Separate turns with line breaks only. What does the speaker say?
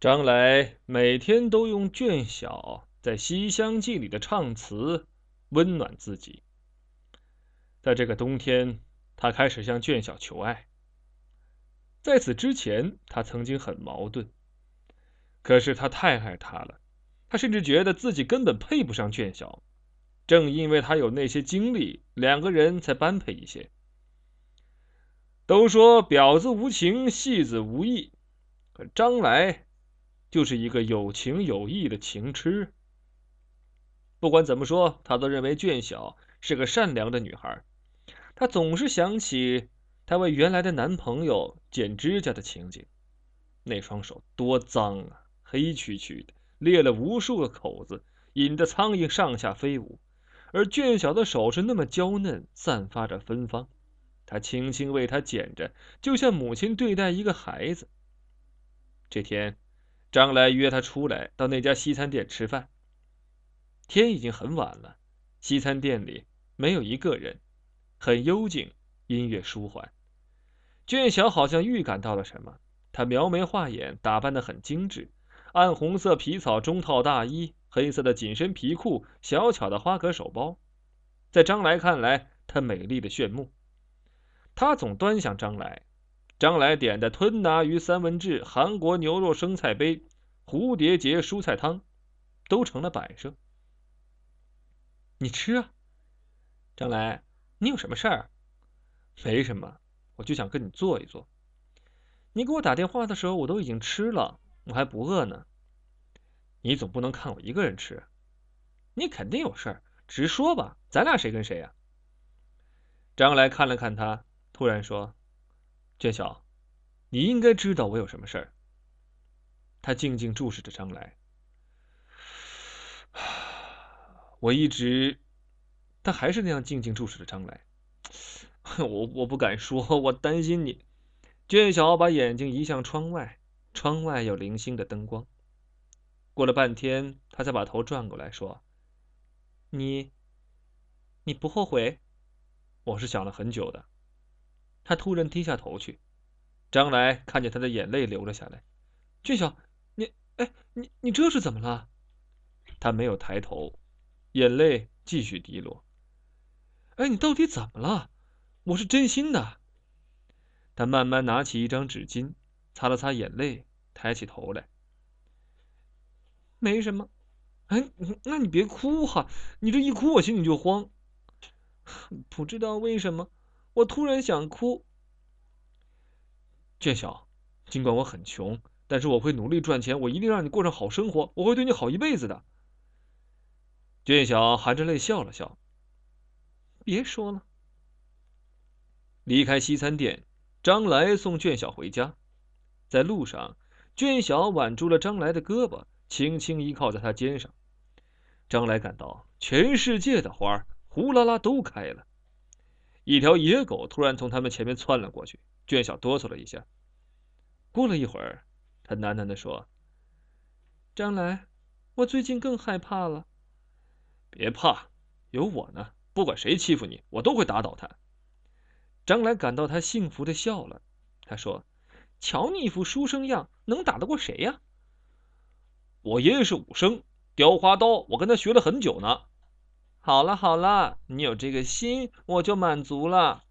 张来每天都用卷小在《西厢记》里的唱词温暖自己。在这个冬天，他开始向卷小求爱。在此之前，他曾经很矛盾。可是他太爱她了，他甚至觉得自己根本配不上卷小。正因为他有那些经历，两个人才般配一些。都说婊子无情，戏子无义，可张来。就是一个有情有义的情痴。不管怎么说，他都认为卷小是个善良的女孩。他总是想起她为原来的男朋友剪指甲的情景，那双手多脏啊，黑黢黢的，裂了无数个口子，引得苍蝇上下飞舞。而卷小的手是那么娇嫩，散发着芬芳。他轻轻为她剪着，就像母亲对待一个孩子。这天。张来约他出来到那家西餐店吃饭。天已经很晚了，西餐店里没有一个人，很幽静，音乐舒缓。俊晓好像预感到了什么，她描眉画眼，打扮得很精致，暗红色皮草中套大衣，黑色的紧身皮裤，小巧的花格手包，在张来看来，她美丽的炫目。他总端详张来。张来点的吞拿鱼三文治、韩国牛肉生菜杯、蝴蝶结蔬菜汤，都成了摆设。你吃啊，张来，你有什么事儿？没什么，我就想跟你坐一坐。你给我打电话的时候，我都已经吃了，我还不饿呢。你总不能看我一个人吃，你肯定有事儿，直说吧，咱俩谁跟谁呀？张来看了看他，突然说。娟小，你应该知道我有什么事儿。他静静注视着张来，我一直，他还是那样静静注视着张来。我我不敢说，我担心你。娟小把眼睛移向窗外，窗外有零星的灯光。过了半天，他才把头转过来说：“你，你不后悔？我是想了很久的。”他突然低下头去，张来看见他的眼泪流了下来。俊晓，你，哎，你你这是怎么了？他没有抬头，眼泪继续滴落。哎，你到底怎么了？我是真心的。他慢慢拿起一张纸巾，擦了擦眼泪，抬起头来。没什么。哎，那你别哭哈，你这一哭我心里就慌。不知道为什么。我突然想哭，卷晓，尽管我很穷，但是我会努力赚钱，我一定让你过上好生活，我会对你好一辈子的。卷晓含着泪笑了笑，别说了。离开西餐店，张来送卷晓回家，在路上，卷晓挽住了张来的胳膊，轻轻依靠在他肩上。张来感到全世界的花呼啦啦都开了。一条野狗突然从他们前面窜了过去，卷小哆嗦了一下。过了一会儿，他喃喃地说：“张来，我最近更害怕了。”“别怕，有我呢，不管谁欺负你，我都会打倒他。”张来感到他幸福的笑了。他说：“瞧你一副书生样，能打得过谁呀？”“我爷爷是武生，雕花刀，我跟他学了很久呢。”好了好了，你有这个心，我就满足了。